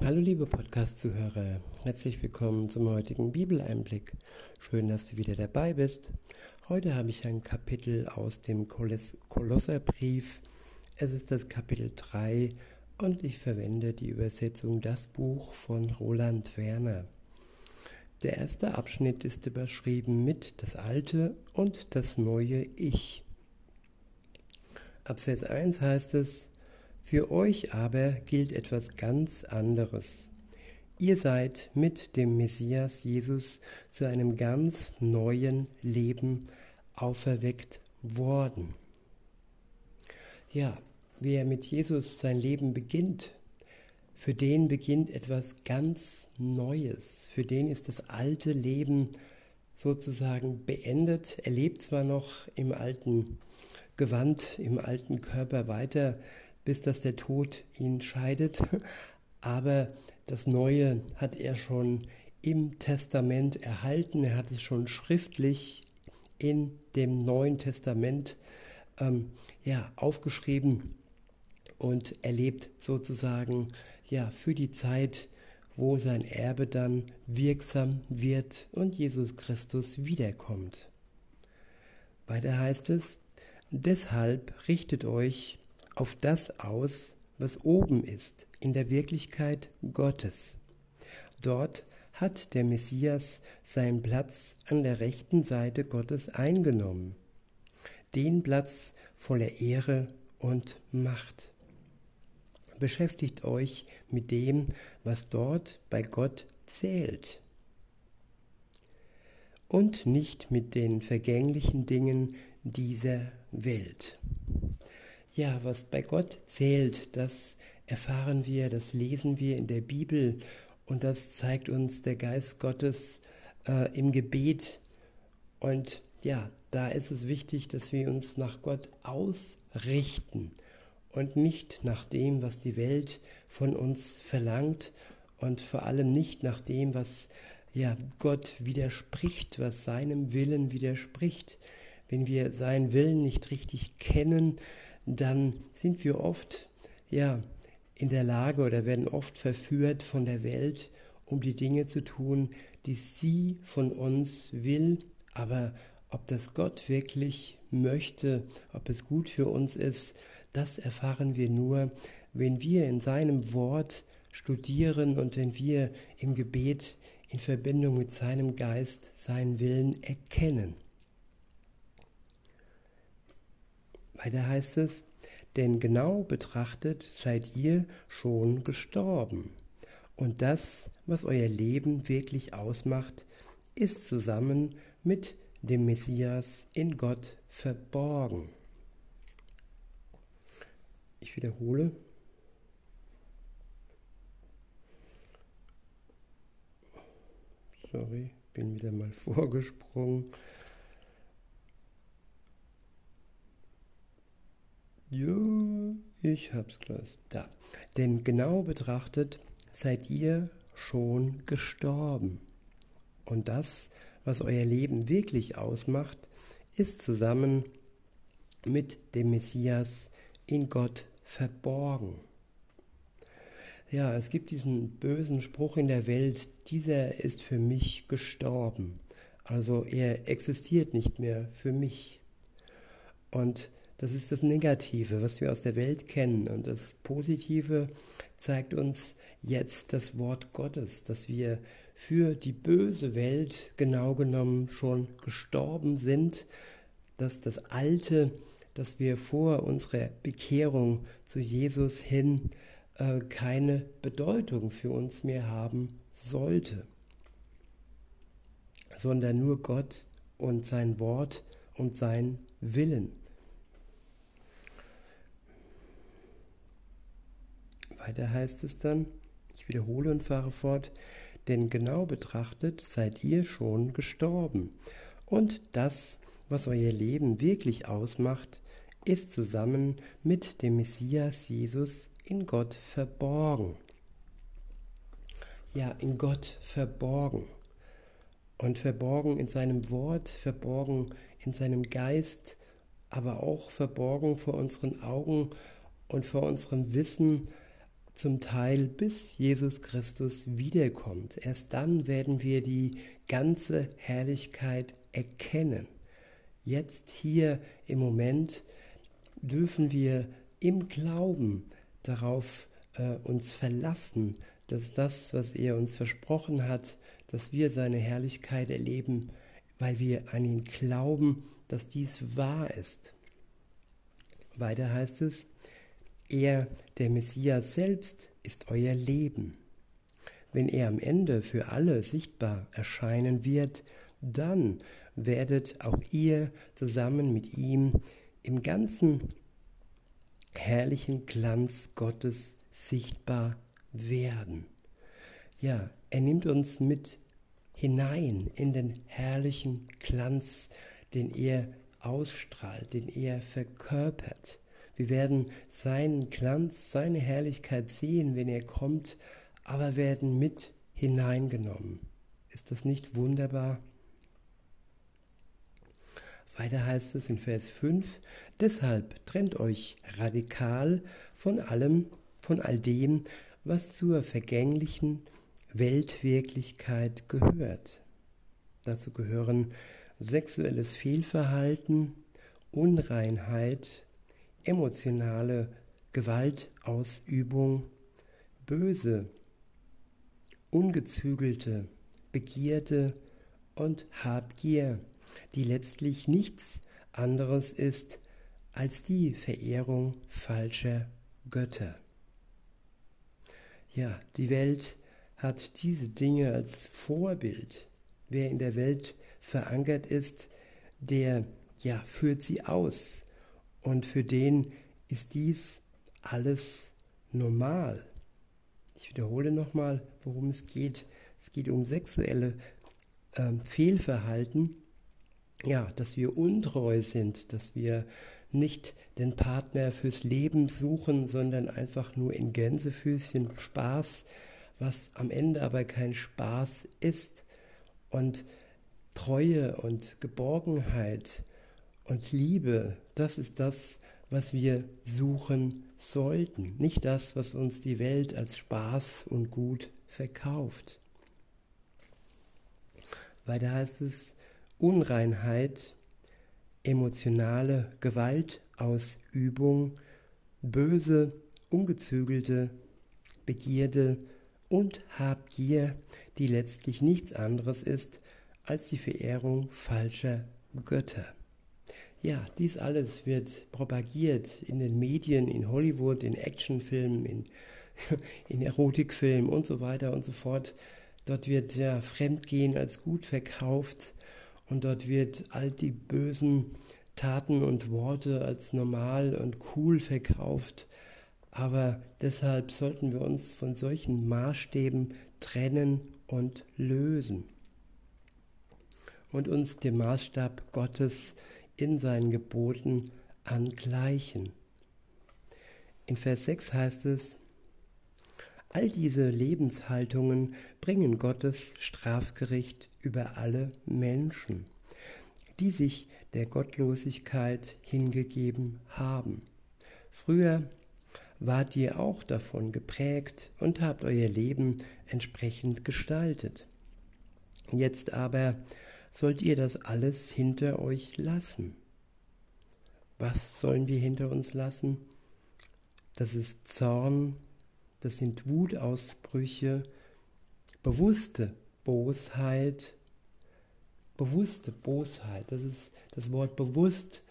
Hallo liebe Podcast-Zuhörer, herzlich willkommen zum heutigen Bibeleinblick. Schön, dass du wieder dabei bist. Heute habe ich ein Kapitel aus dem Kolosserbrief. Es ist das Kapitel 3 und ich verwende die Übersetzung Das Buch von Roland Werner. Der erste Abschnitt ist überschrieben mit das alte und das neue Ich. Ab Vers 1 heißt es, für euch aber gilt etwas ganz anderes. Ihr seid mit dem Messias Jesus zu einem ganz neuen Leben auferweckt worden. Ja, wer mit Jesus sein Leben beginnt, für den beginnt etwas ganz Neues. Für den ist das alte Leben sozusagen beendet. Er lebt zwar noch im alten Gewand, im alten Körper weiter, bis dass der Tod ihn scheidet, aber das Neue hat er schon im Testament erhalten. Er hat es schon schriftlich in dem Neuen Testament ähm, ja, aufgeschrieben und erlebt sozusagen ja, für die Zeit, wo sein Erbe dann wirksam wird und Jesus Christus wiederkommt. Weiter heißt es, deshalb richtet euch auf das aus, was oben ist, in der Wirklichkeit Gottes. Dort hat der Messias seinen Platz an der rechten Seite Gottes eingenommen, den Platz voller Ehre und Macht beschäftigt euch mit dem, was dort bei Gott zählt und nicht mit den vergänglichen Dingen dieser Welt. Ja, was bei Gott zählt, das erfahren wir, das lesen wir in der Bibel und das zeigt uns der Geist Gottes äh, im Gebet. Und ja, da ist es wichtig, dass wir uns nach Gott ausrichten und nicht nach dem, was die Welt von uns verlangt und vor allem nicht nach dem, was ja Gott widerspricht, was seinem Willen widerspricht. Wenn wir seinen Willen nicht richtig kennen, dann sind wir oft ja in der Lage oder werden oft verführt von der Welt, um die Dinge zu tun, die sie von uns will, aber ob das Gott wirklich möchte, ob es gut für uns ist, das erfahren wir nur, wenn wir in seinem Wort studieren und wenn wir im Gebet in Verbindung mit seinem Geist seinen Willen erkennen. Weiter heißt es, denn genau betrachtet seid ihr schon gestorben. Und das, was euer Leben wirklich ausmacht, ist zusammen mit dem Messias in Gott verborgen. Ich wiederhole. Sorry, bin wieder mal vorgesprungen. Ja, ich hab's gleich. Da. Denn genau betrachtet seid ihr schon gestorben. Und das, was euer Leben wirklich ausmacht, ist zusammen mit dem Messias in Gott verborgen. Ja, es gibt diesen bösen Spruch in der Welt, dieser ist für mich gestorben. Also er existiert nicht mehr für mich. Und das ist das Negative, was wir aus der Welt kennen. Und das Positive zeigt uns jetzt das Wort Gottes, dass wir für die böse Welt genau genommen schon gestorben sind, dass das Alte dass wir vor unserer Bekehrung zu Jesus hin äh, keine Bedeutung für uns mehr haben sollte, sondern nur Gott und sein Wort und sein Willen. Weiter heißt es dann, ich wiederhole und fahre fort, denn genau betrachtet seid ihr schon gestorben. Und das, was euer Leben wirklich ausmacht, ist zusammen mit dem Messias Jesus in Gott verborgen. Ja, in Gott verborgen. Und verborgen in seinem Wort, verborgen in seinem Geist, aber auch verborgen vor unseren Augen und vor unserem Wissen, zum Teil bis Jesus Christus wiederkommt. Erst dann werden wir die ganze Herrlichkeit erkennen. Jetzt hier im Moment dürfen wir im Glauben darauf äh, uns verlassen, dass das, was er uns versprochen hat, dass wir seine Herrlichkeit erleben, weil wir an ihn glauben, dass dies wahr ist. Weiter heißt es, er, der Messias selbst, ist euer Leben. Wenn er am Ende für alle sichtbar erscheinen wird, dann werdet auch ihr zusammen mit ihm im ganzen herrlichen Glanz Gottes sichtbar werden. Ja, er nimmt uns mit hinein in den herrlichen Glanz, den er ausstrahlt, den er verkörpert. Wir werden seinen Glanz, seine Herrlichkeit sehen, wenn er kommt, aber werden mit hineingenommen. Ist das nicht wunderbar? Weiter heißt es in Vers 5, deshalb trennt euch radikal von allem, von all dem, was zur vergänglichen Weltwirklichkeit gehört. Dazu gehören sexuelles Fehlverhalten, Unreinheit, emotionale Gewaltausübung, böse, ungezügelte Begierde und Habgier, die letztlich nichts anderes ist als die Verehrung falscher Götter. Ja, die Welt hat diese Dinge als Vorbild. Wer in der Welt verankert ist, der ja führt sie aus und für den ist dies alles normal. Ich wiederhole nochmal, worum es geht. Es geht um sexuelle äh, Fehlverhalten. Ja, dass wir untreu sind, dass wir nicht den Partner fürs Leben suchen, sondern einfach nur in Gänsefüßchen Spaß, was am Ende aber kein Spaß ist. Und Treue und Geborgenheit und Liebe, das ist das, was wir suchen sollten, nicht das, was uns die Welt als Spaß und Gut verkauft. Weiter heißt es Unreinheit, emotionale Gewaltausübung, böse, ungezügelte Begierde und Habgier, die letztlich nichts anderes ist als die Verehrung falscher Götter. Ja, dies alles wird propagiert in den Medien, in Hollywood, in Actionfilmen, in, in Erotikfilmen und so weiter und so fort. Dort wird ja Fremdgehen als gut verkauft und dort wird all die bösen Taten und Worte als normal und cool verkauft. Aber deshalb sollten wir uns von solchen Maßstäben trennen und lösen und uns dem Maßstab Gottes in seinen Geboten angleichen. In Vers 6 heißt es, All diese Lebenshaltungen bringen Gottes Strafgericht über alle Menschen, die sich der Gottlosigkeit hingegeben haben. Früher wart ihr auch davon geprägt und habt euer Leben entsprechend gestaltet. Jetzt aber sollt ihr das alles hinter euch lassen. Was sollen wir hinter uns lassen? Das ist Zorn, das sind Wutausbrüche, bewusste Bosheit, bewusste Bosheit, das ist das Wort bewusst,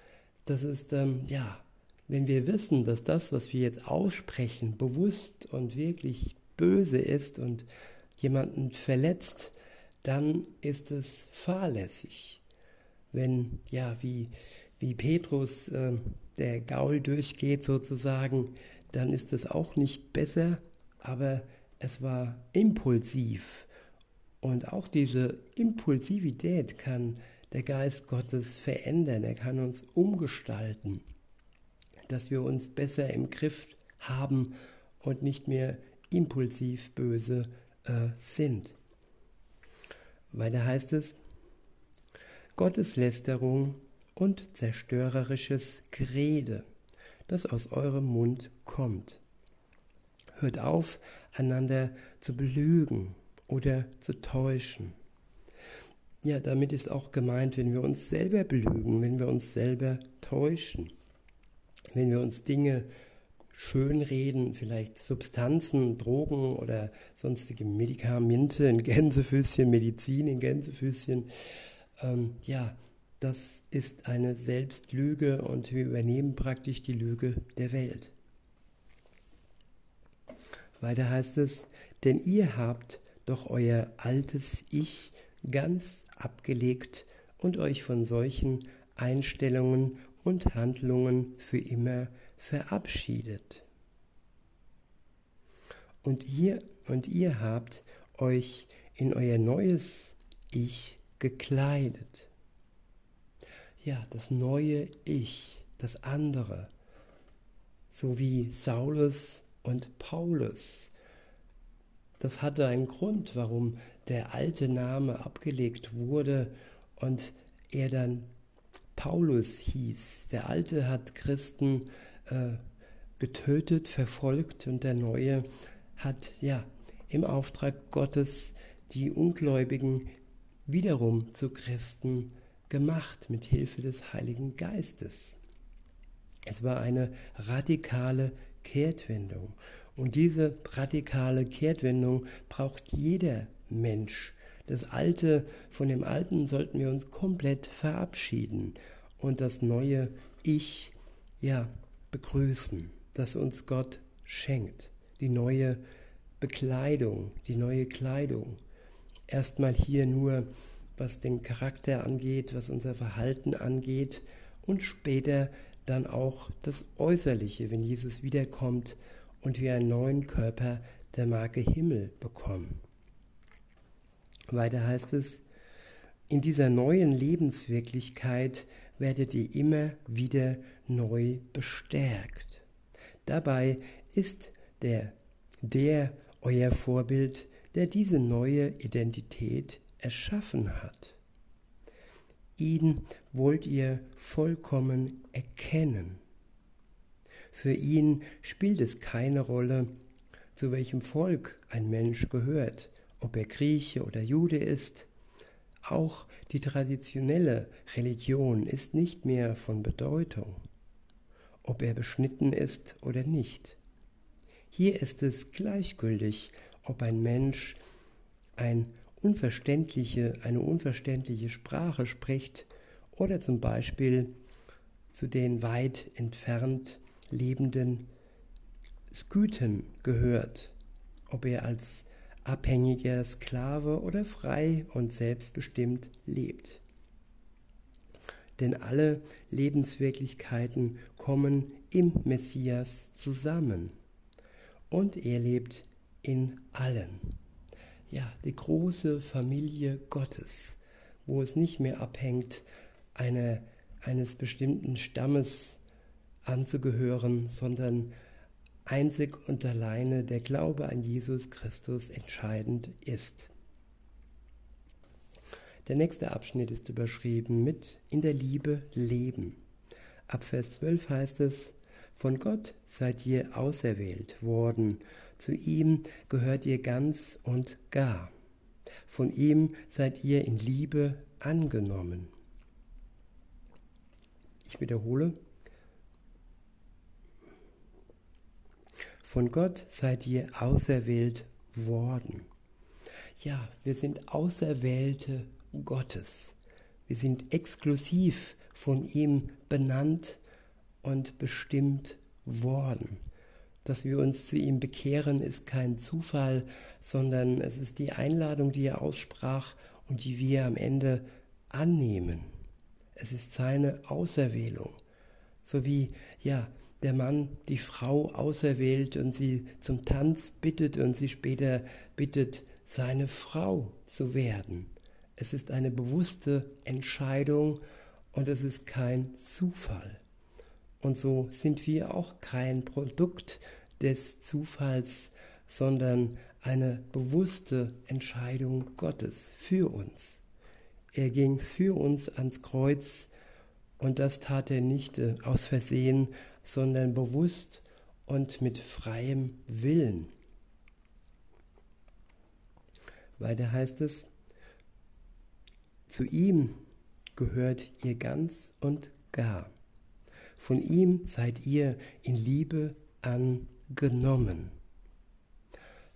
das ist, ähm, ja, wenn wir wissen, dass das, was wir jetzt aussprechen, bewusst und wirklich böse ist und jemanden verletzt, dann ist es fahrlässig. Wenn, ja, wie, wie Petrus äh, der Gaul durchgeht sozusagen, dann ist es auch nicht besser, aber es war impulsiv. Und auch diese Impulsivität kann der Geist Gottes verändern, er kann uns umgestalten, dass wir uns besser im Griff haben und nicht mehr impulsiv böse äh, sind. Weiter heißt es, Gotteslästerung und zerstörerisches Gerede, das aus eurem Mund kommt. hört auf, einander zu belügen oder zu täuschen. Ja, damit ist auch gemeint, wenn wir uns selber belügen, wenn wir uns selber täuschen, wenn wir uns Dinge schönreden, vielleicht Substanzen, Drogen oder sonstige Medikamente in Gänsefüßchen, Medizin in Gänsefüßchen. Ähm, ja, das ist eine Selbstlüge und wir übernehmen praktisch die Lüge der Welt. Weiter heißt es, denn ihr habt doch euer altes Ich ganz abgelegt und euch von solchen Einstellungen und Handlungen für immer verabschiedet. Und ihr, und ihr habt euch in euer neues Ich gekleidet. Ja, das neue Ich, das andere, so wie Saulus und Paulus. Das hatte einen Grund, warum der alte Name abgelegt wurde und er dann Paulus hieß. Der alte hat Christen äh, getötet, verfolgt und der neue hat ja im Auftrag Gottes die Ungläubigen wiederum zu Christen gemacht mit Hilfe des Heiligen Geistes. Es war eine radikale Kehrtwendung. Und diese radikale Kehrtwendung braucht jeder Mensch. Das Alte, von dem Alten sollten wir uns komplett verabschieden und das neue Ich, ja, begrüßen, das uns Gott schenkt. Die neue Bekleidung, die neue Kleidung. Erstmal hier nur, was den Charakter angeht, was unser Verhalten angeht und später dann auch das Äußerliche, wenn Jesus wiederkommt und wir einen neuen Körper der Marke Himmel bekommen. Weiter heißt es, in dieser neuen Lebenswirklichkeit werdet ihr immer wieder neu bestärkt. Dabei ist der, der euer Vorbild, der diese neue Identität erschaffen hat. Ihn wollt ihr vollkommen erkennen. Für ihn spielt es keine Rolle, zu welchem Volk ein Mensch gehört, ob er Grieche oder Jude ist. Auch die traditionelle Religion ist nicht mehr von Bedeutung, ob er beschnitten ist oder nicht. Hier ist es gleichgültig, ob ein Mensch ein unverständliche, eine unverständliche Sprache spricht oder zum Beispiel zu den weit entfernt lebenden Skythen gehört, ob er als abhängiger Sklave oder frei und selbstbestimmt lebt. Denn alle Lebenswirklichkeiten kommen im Messias zusammen und er lebt in allen. Ja, die große Familie Gottes, wo es nicht mehr abhängt, eine, eines bestimmten Stammes anzugehören, sondern einzig und alleine der Glaube an Jesus Christus entscheidend ist. Der nächste Abschnitt ist überschrieben mit In der Liebe leben. Ab Vers 12 heißt es, von Gott seid ihr auserwählt worden, zu ihm gehört ihr ganz und gar. Von ihm seid ihr in Liebe angenommen. Ich wiederhole, Von Gott seid ihr auserwählt worden. Ja, wir sind Auserwählte Gottes. Wir sind exklusiv von ihm benannt und bestimmt worden. Dass wir uns zu ihm bekehren, ist kein Zufall, sondern es ist die Einladung, die er aussprach und die wir am Ende annehmen. Es ist seine Auserwählung. So wie, ja, der Mann die Frau auserwählt und sie zum Tanz bittet und sie später bittet, seine Frau zu werden. Es ist eine bewusste Entscheidung und es ist kein Zufall. Und so sind wir auch kein Produkt des Zufalls, sondern eine bewusste Entscheidung Gottes für uns. Er ging für uns ans Kreuz und das tat er nicht äh, aus Versehen, sondern bewusst und mit freiem Willen. Weiter heißt es, zu ihm gehört ihr ganz und gar. Von ihm seid ihr in Liebe angenommen.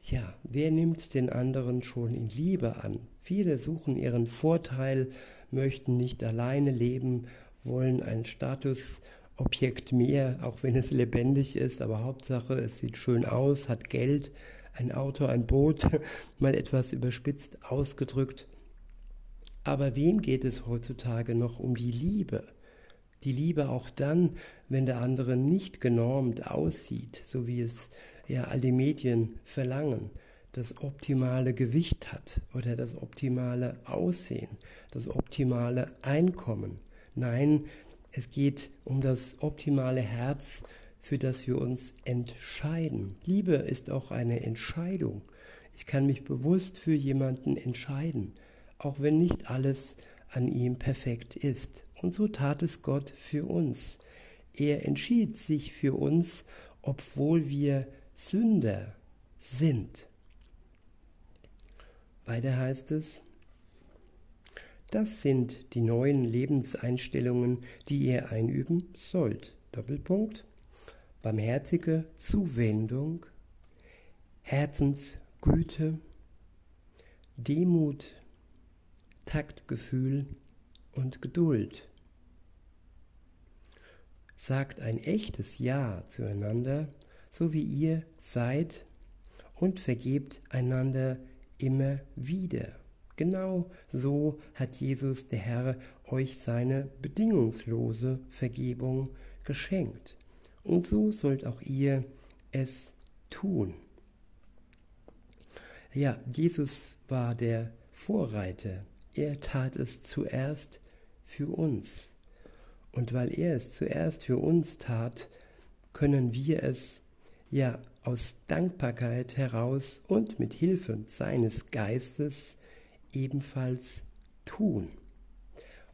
Ja, wer nimmt den anderen schon in Liebe an? Viele suchen ihren Vorteil, möchten nicht alleine leben, wollen ein Statusobjekt mehr, auch wenn es lebendig ist, aber Hauptsache, es sieht schön aus, hat Geld, ein Auto, ein Boot, mal etwas überspitzt ausgedrückt. Aber wem geht es heutzutage noch um die Liebe? Die Liebe auch dann, wenn der andere nicht genormt aussieht, so wie es ja all die Medien verlangen, das optimale Gewicht hat oder das optimale Aussehen, das optimale Einkommen. Nein, es geht um das optimale Herz, für das wir uns entscheiden. Liebe ist auch eine Entscheidung. Ich kann mich bewusst für jemanden entscheiden, auch wenn nicht alles an ihm perfekt ist. Und so tat es Gott für uns. Er entschied sich für uns, obwohl wir Sünder sind. Weiter heißt es, das sind die neuen Lebenseinstellungen, die ihr einüben sollt. Doppelpunkt. Barmherzige Zuwendung, Herzensgüte, Demut, Taktgefühl und Geduld. Sagt ein echtes Ja zueinander so wie ihr seid und vergebt einander immer wieder. Genau so hat Jesus der Herr euch seine bedingungslose Vergebung geschenkt. Und so sollt auch ihr es tun. Ja, Jesus war der Vorreiter. Er tat es zuerst für uns. Und weil er es zuerst für uns tat, können wir es ja aus Dankbarkeit heraus und mit Hilfe seines Geistes ebenfalls tun.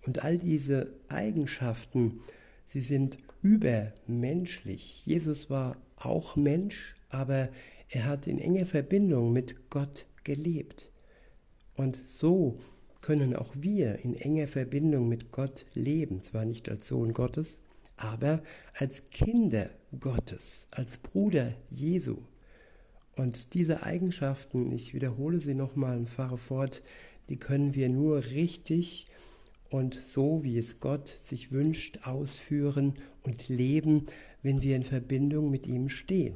Und all diese Eigenschaften, sie sind übermenschlich. Jesus war auch Mensch, aber er hat in enger Verbindung mit Gott gelebt. Und so können auch wir in enger Verbindung mit Gott leben, zwar nicht als Sohn Gottes, aber als Kinder Gottes, als Bruder Jesu. Und diese Eigenschaften, ich wiederhole sie nochmal und fahre fort, die können wir nur richtig und so, wie es Gott sich wünscht, ausführen und leben, wenn wir in Verbindung mit ihm stehen.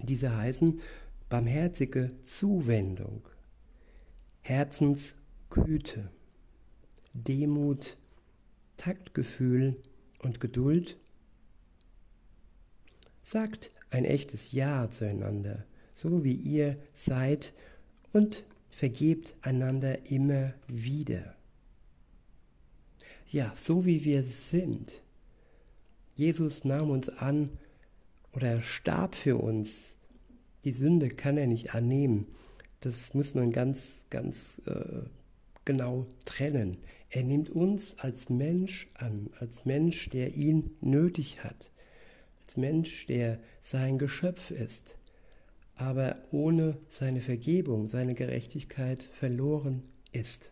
Diese heißen barmherzige Zuwendung, Herzensgüte, Demut, Taktgefühl, und Geduld? Sagt ein echtes Ja zueinander, so wie ihr seid, und vergebt einander immer wieder. Ja, so wie wir sind. Jesus nahm uns an oder starb für uns. Die Sünde kann er nicht annehmen. Das muss man ganz, ganz äh, genau trennen. Er nimmt uns als Mensch an, als Mensch, der ihn nötig hat, als Mensch, der sein Geschöpf ist, aber ohne seine Vergebung, seine Gerechtigkeit verloren ist.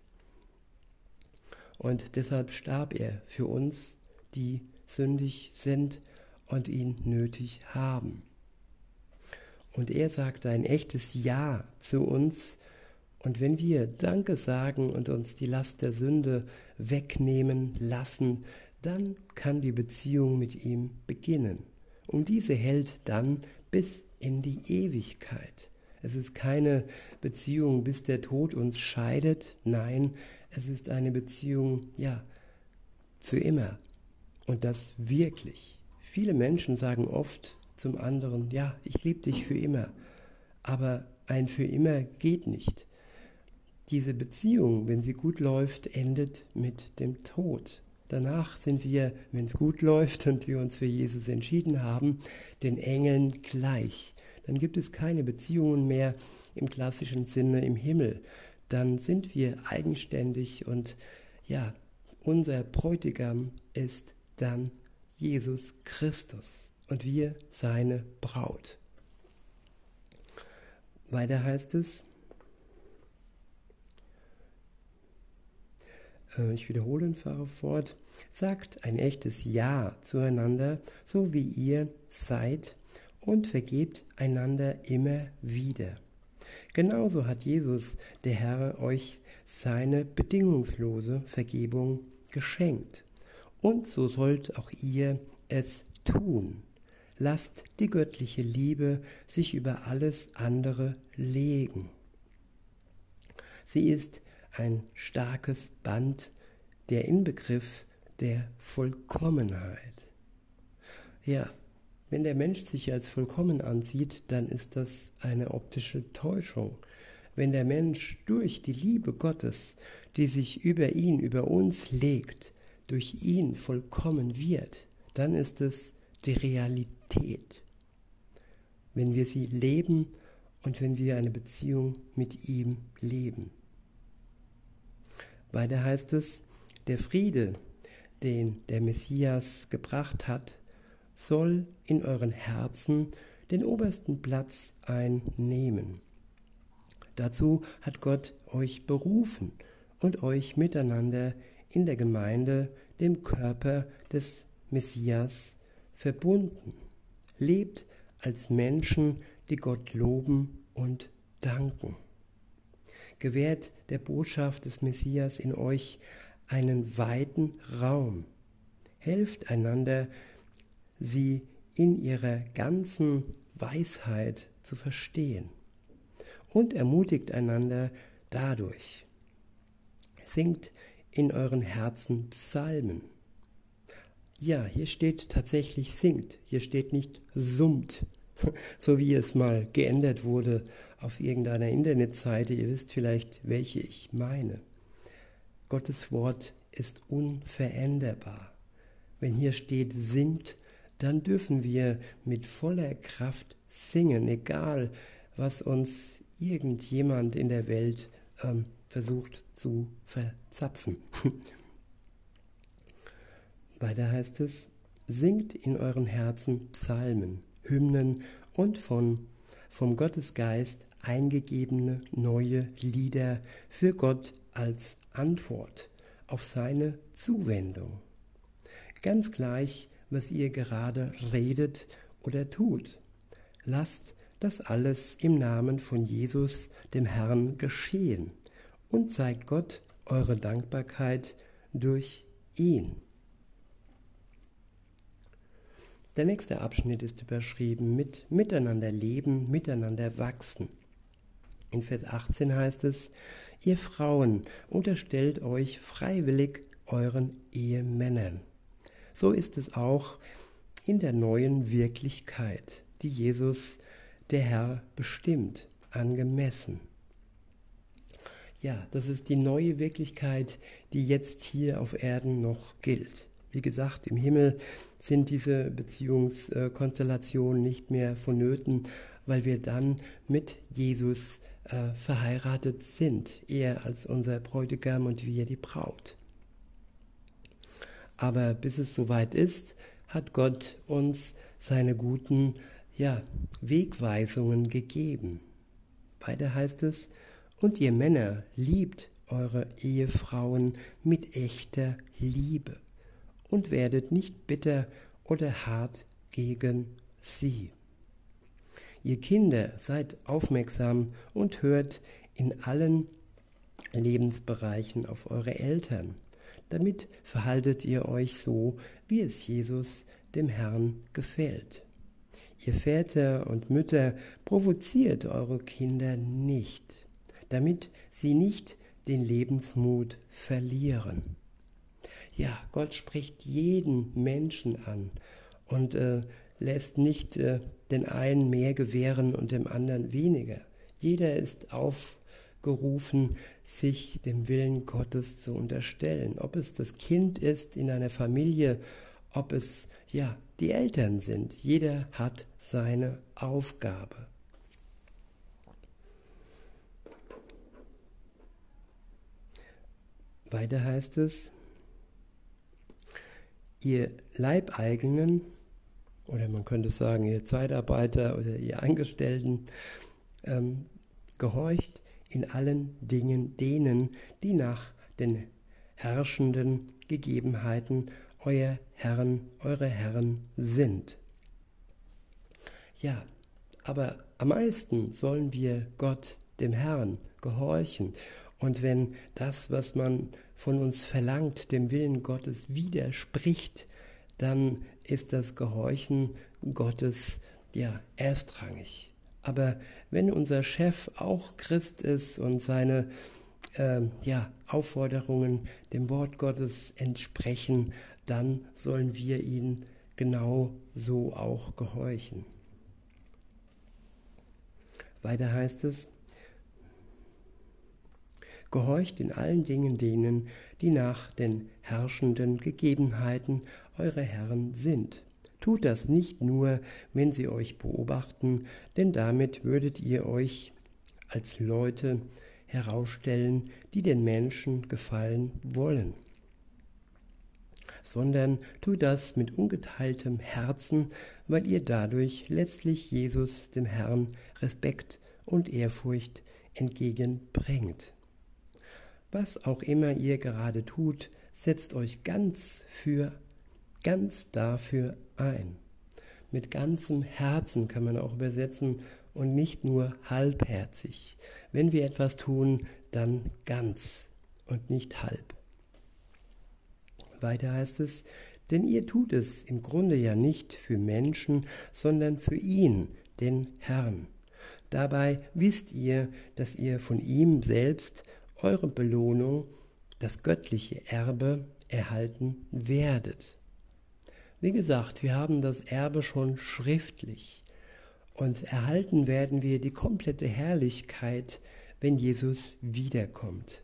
Und deshalb starb er für uns, die sündig sind und ihn nötig haben. Und er sagte ein echtes Ja zu uns, und wenn wir Danke sagen und uns die Last der Sünde wegnehmen lassen, dann kann die Beziehung mit ihm beginnen. Und diese hält dann bis in die Ewigkeit. Es ist keine Beziehung, bis der Tod uns scheidet. Nein, es ist eine Beziehung, ja, für immer. Und das wirklich. Viele Menschen sagen oft zum anderen, ja, ich liebe dich für immer. Aber ein für immer geht nicht. Diese Beziehung, wenn sie gut läuft, endet mit dem Tod. Danach sind wir, wenn es gut läuft und wir uns für Jesus entschieden haben, den Engeln gleich. Dann gibt es keine Beziehungen mehr im klassischen Sinne im Himmel. Dann sind wir eigenständig und ja, unser Bräutigam ist dann Jesus Christus. und wir seine Braut. Weiter heißt es, ich wiederhole und fahre fort, sagt ein echtes Ja zueinander, so wie ihr seid, und vergebt einander immer wieder. Genauso hat Jesus, der Herr, euch seine bedingungslose Vergebung geschenkt. Und so sollt auch ihr es tun. Lasst die göttliche Liebe sich über alles andere legen. Sie ist ein starkes Band, der Inbegriff der Vollkommenheit. Ja, wenn der Mensch sich als vollkommen ansieht, dann ist das eine optische Täuschung. Wenn der Mensch durch die Liebe Gottes, die sich über ihn, über uns legt, durch ihn vollkommen wird, dann ist es die Realität. Wenn wir sie leben und wenn wir eine Beziehung mit ihm leben. Weiter heißt es, der Friede, den der Messias gebracht hat, soll in euren Herzen den obersten Platz einnehmen. Dazu hat Gott euch berufen und euch miteinander in der Gemeinde, dem Körper des Messias, verbunden. Lebt als Menschen, die Gott loben und danken. Gewährt der Botschaft des Messias in euch einen weiten Raum. Helft einander, sie in ihrer ganzen Weisheit zu verstehen und ermutigt einander dadurch. Singt in euren Herzen Psalmen. Ja, hier steht tatsächlich singt, hier steht nicht summt, so wie es mal geändert wurde auf irgendeiner Internetseite. Ihr wisst vielleicht, welche ich meine. Gottes Wort ist unveränderbar. Wenn hier steht singt, dann dürfen wir mit voller Kraft singen, egal was uns irgendjemand in der Welt ähm, versucht zu verzapfen. Weiter heißt es, singt in euren Herzen Psalmen, Hymnen und von vom Gottesgeist eingegebene neue Lieder für Gott als Antwort auf seine Zuwendung. Ganz gleich, was ihr gerade redet oder tut. Lasst das alles im Namen von Jesus, dem Herrn, geschehen und zeigt Gott eure Dankbarkeit durch ihn. Der nächste Abschnitt ist überschrieben mit Miteinander leben, miteinander wachsen. In Vers 18 heißt es, ihr Frauen unterstellt euch freiwillig euren Ehemännern. So ist es auch in der neuen Wirklichkeit, die Jesus, der Herr, bestimmt, angemessen. Ja, das ist die neue Wirklichkeit, die jetzt hier auf Erden noch gilt. Wie gesagt, im Himmel sind diese Beziehungskonstellationen nicht mehr vonnöten, weil wir dann mit Jesus äh, verheiratet sind, er als unser Bräutigam und wir die Braut. Aber bis es soweit ist, hat Gott uns seine guten ja, Wegweisungen gegeben. Weiter heißt es, und ihr Männer liebt eure Ehefrauen mit echter Liebe und werdet nicht bitter oder hart gegen sie. Ihr Kinder seid aufmerksam und hört in allen Lebensbereichen auf eure Eltern. Damit verhaltet ihr euch so, wie es Jesus, dem Herrn, gefällt. Ihr Väter und Mütter provoziert eure Kinder nicht, damit sie nicht den Lebensmut verlieren. Ja, Gott spricht jeden Menschen an und äh, lässt nicht äh, den einen mehr gewähren und dem anderen weniger. Jeder ist aufgerufen, sich dem Willen Gottes zu unterstellen. Ob es das Kind ist in einer Familie, ob es ja die Eltern sind. Jeder hat seine Aufgabe. Weiter heißt es, ihr Leibeigenen oder man könnte sagen, ihr Zeitarbeiter oder ihr Angestellten, ähm, gehorcht in allen Dingen denen, die nach den herrschenden Gegebenheiten euer Herren, eure Herren sind. Ja, aber am meisten sollen wir Gott, dem Herrn, gehorchen. Und wenn das, was man von uns verlangt, dem Willen Gottes widerspricht, dann ist das Gehorchen Gottes ja erstrangig. Aber wenn unser Chef auch Christ ist und seine äh, ja, Aufforderungen dem Wort Gottes entsprechen, dann sollen wir ihn genau so auch gehorchen. Weiter heißt es, gehorcht in allen Dingen denen, die nach den herrschenden Gegebenheiten eure Herren sind. Tut das nicht nur, wenn sie euch beobachten, denn damit würdet ihr euch als Leute herausstellen, die den Menschen gefallen wollen sondern tut das mit ungeteiltem Herzen, weil ihr dadurch letztlich Jesus, dem Herrn, Respekt und Ehrfurcht entgegenbringt. Was auch immer ihr gerade tut, setzt euch ganz für, ganz dafür ein. Mit ganzem Herzen kann man auch übersetzen und nicht nur halbherzig. Wenn wir etwas tun, dann ganz und nicht halb. Weiter heißt es, denn ihr tut es im Grunde ja nicht für Menschen, sondern für ihn, den Herrn. Dabei wisst ihr, dass ihr von ihm selbst eure Belohnung, das göttliche Erbe, erhalten werdet. Wie gesagt, wir haben das Erbe schon schriftlich und erhalten werden wir die komplette Herrlichkeit, wenn Jesus wiederkommt.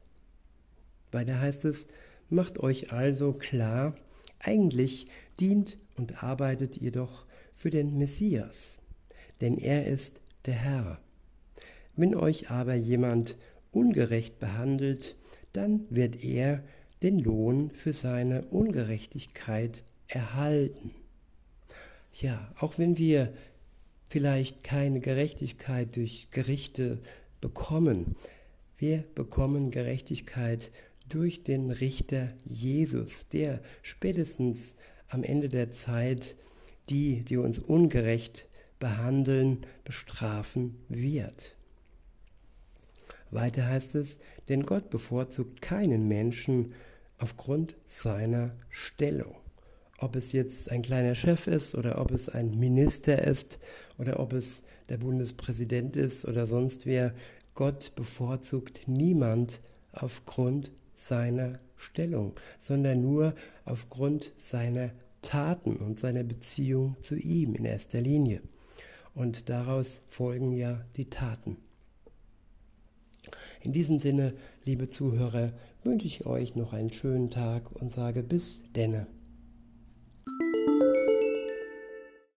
Weiter heißt es, Macht euch also klar, eigentlich dient und arbeitet ihr doch für den Messias, denn er ist der Herr. Wenn euch aber jemand ungerecht behandelt, dann wird er den Lohn für seine Ungerechtigkeit erhalten. Ja, auch wenn wir vielleicht keine Gerechtigkeit durch Gerichte bekommen, wir bekommen Gerechtigkeit durch den Richter Jesus, der spätestens am Ende der Zeit die, die uns ungerecht behandeln, bestrafen wird. Weiter heißt es, denn Gott bevorzugt keinen Menschen aufgrund seiner Stellung. Ob es jetzt ein kleiner Chef ist oder ob es ein Minister ist oder ob es der Bundespräsident ist oder sonst wer, Gott bevorzugt niemand aufgrund seiner Stellung, sondern nur aufgrund seiner Taten und seiner Beziehung zu ihm in erster Linie. Und daraus folgen ja die Taten. In diesem Sinne, liebe Zuhörer, wünsche ich euch noch einen schönen Tag und sage bis denne.